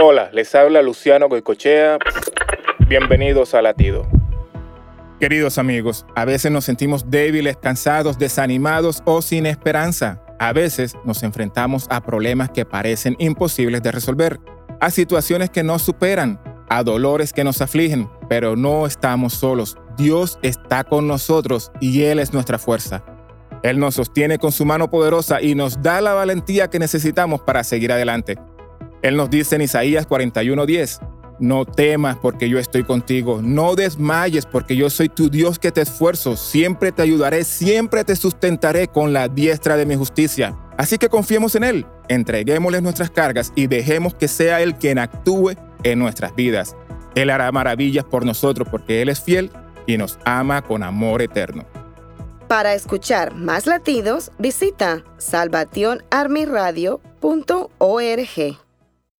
Hola, les habla Luciano Goicochea. Bienvenidos a Latido. Queridos amigos, a veces nos sentimos débiles, cansados, desanimados o sin esperanza. A veces nos enfrentamos a problemas que parecen imposibles de resolver, a situaciones que nos superan, a dolores que nos afligen, pero no estamos solos. Dios está con nosotros y Él es nuestra fuerza. Él nos sostiene con su mano poderosa y nos da la valentía que necesitamos para seguir adelante. Él nos dice en Isaías 41:10, no temas porque yo estoy contigo, no desmayes porque yo soy tu Dios que te esfuerzo, siempre te ayudaré, siempre te sustentaré con la diestra de mi justicia. Así que confiemos en Él, entreguémosle nuestras cargas y dejemos que sea Él quien actúe en nuestras vidas. Él hará maravillas por nosotros porque Él es fiel y nos ama con amor eterno. Para escuchar más latidos, visita salvationarmyradio.org.